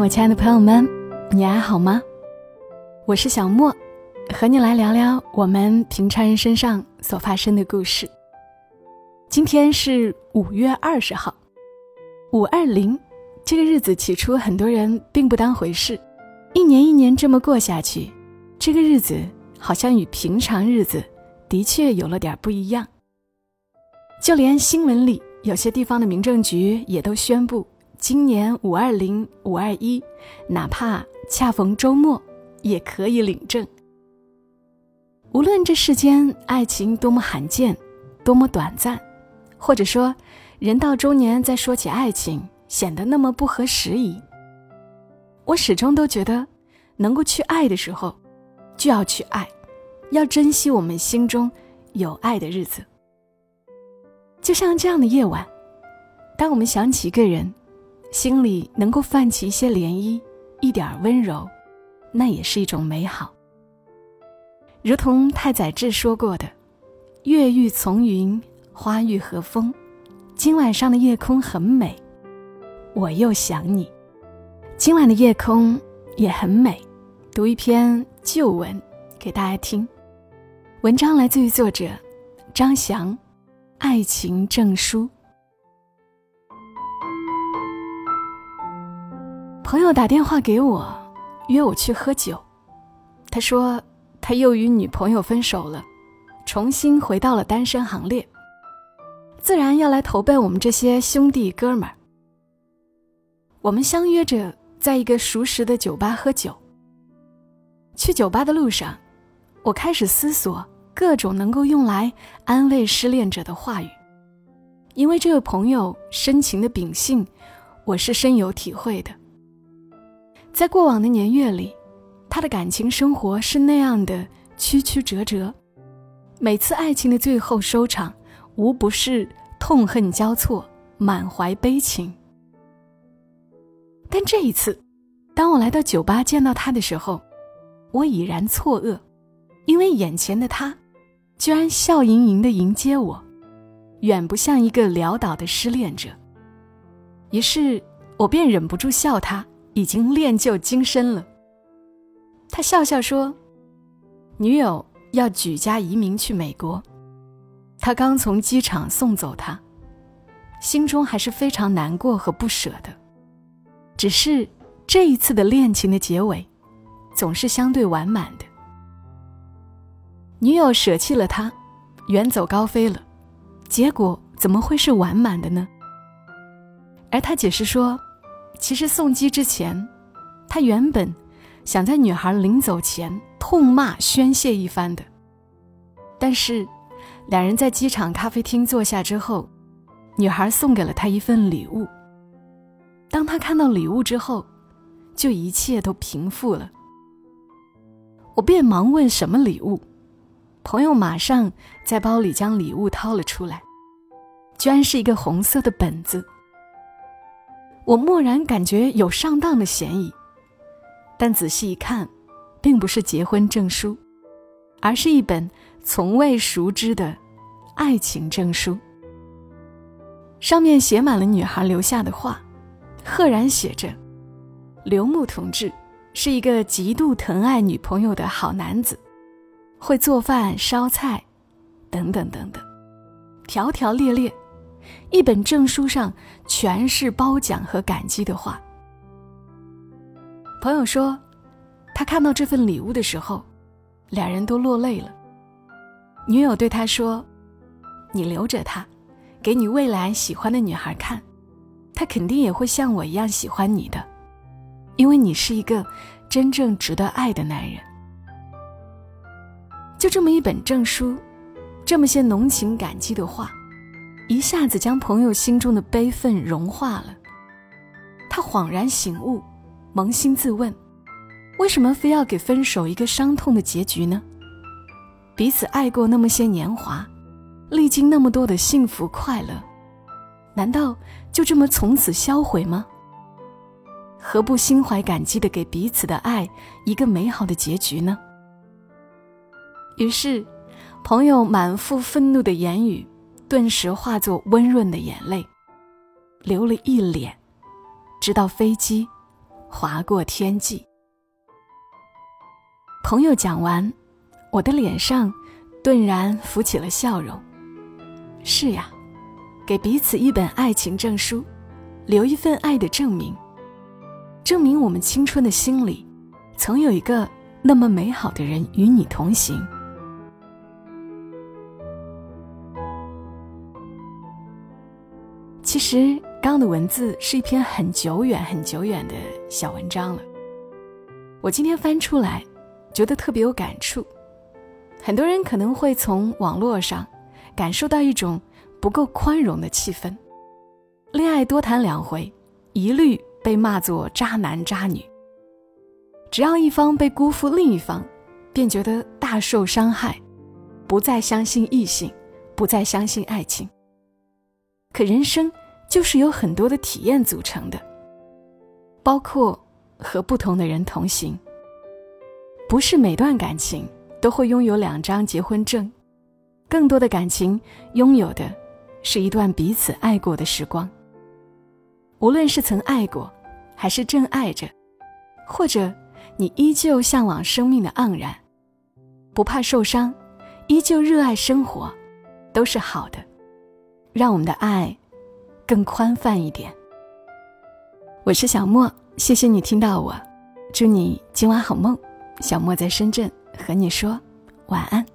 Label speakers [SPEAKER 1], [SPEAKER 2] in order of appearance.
[SPEAKER 1] 我亲爱的朋友们，你还好吗？我是小莫，和你来聊聊我们平常人身上所发生的故事。今天是五月二十号，五二零这个日子，起初很多人并不当回事，一年一年这么过下去，这个日子好像与平常日子的确有了点不一样。就连新闻里有些地方的民政局也都宣布。今年五二零、五二一，哪怕恰逢周末，也可以领证。无论这世间爱情多么罕见，多么短暂，或者说人到中年再说起爱情显得那么不合时宜，我始终都觉得，能够去爱的时候，就要去爱，要珍惜我们心中有爱的日子。就像这样的夜晚，当我们想起一个人。心里能够泛起一些涟漪，一点温柔，那也是一种美好。如同太宰治说过的：“月欲从云，花欲和风。今晚上的夜空很美，我又想你。今晚的夜空也很美。”读一篇旧文给大家听。文章来自于作者张翔，《爱情证书》。朋友打电话给我，约我去喝酒。他说他又与女朋友分手了，重新回到了单身行列，自然要来投奔我们这些兄弟哥们儿。我们相约着在一个熟识的酒吧喝酒。去酒吧的路上，我开始思索各种能够用来安慰失恋者的话语，因为这位朋友深情的秉性，我是深有体会的。在过往的年月里，他的感情生活是那样的曲曲折折，每次爱情的最后收场，无不是痛恨交错，满怀悲情。但这一次，当我来到酒吧见到他的时候，我已然错愕，因为眼前的他，居然笑盈盈的迎接我，远不像一个潦倒的失恋者。于是我便忍不住笑他。已经练就精深了。他笑笑说：“女友要举家移民去美国，他刚从机场送走她，心中还是非常难过和不舍的。只是这一次的恋情的结尾，总是相对完满的。女友舍弃了他，远走高飞了，结果怎么会是完满的呢？”而他解释说。其实送机之前，他原本想在女孩临走前痛骂宣泄一番的。但是，两人在机场咖啡厅坐下之后，女孩送给了他一份礼物。当他看到礼物之后，就一切都平复了。我便忙问什么礼物，朋友马上在包里将礼物掏了出来，居然是一个红色的本子。我蓦然感觉有上当的嫌疑，但仔细一看，并不是结婚证书，而是一本从未熟知的爱情证书。上面写满了女孩留下的话，赫然写着：“刘牧同志是一个极度疼爱女朋友的好男子，会做饭、烧菜，等等等等，条条列列。”一本证书上全是褒奖和感激的话。朋友说，他看到这份礼物的时候，两人都落泪了。女友对他说：“你留着它，给你未来喜欢的女孩看，她肯定也会像我一样喜欢你的，因为你是一个真正值得爱的男人。”就这么一本证书，这么些浓情感激的话。一下子将朋友心中的悲愤融化了，他恍然醒悟，扪心自问：为什么非要给分手一个伤痛的结局呢？彼此爱过那么些年华，历经那么多的幸福快乐，难道就这么从此销毁吗？何不心怀感激的给彼此的爱一个美好的结局呢？于是，朋友满腹愤怒的言语。顿时化作温润的眼泪，流了一脸，直到飞机划过天际。朋友讲完，我的脸上顿然浮起了笑容。是呀，给彼此一本爱情证书，留一份爱的证明，证明我们青春的心里，曾有一个那么美好的人与你同行。其实，刚刚的文字是一篇很久远、很久远的小文章了。我今天翻出来。觉得特别有感触，很多人可能会从网络上感受到一种不够宽容的气氛。恋爱多谈两回，一律被骂作渣男渣女。只要一方被辜负，另一方便觉得大受伤害，不再相信异性，不再相信爱情。可人生就是由很多的体验组成的，包括和不同的人同行。不是每段感情都会拥有两张结婚证，更多的感情拥有的是一段彼此爱过的时光。无论是曾爱过，还是正爱着，或者你依旧向往生命的盎然，不怕受伤，依旧热爱生活，都是好的。让我们的爱更宽泛一点。我是小莫，谢谢你听到我，祝你今晚好梦。小莫在深圳和你说晚安。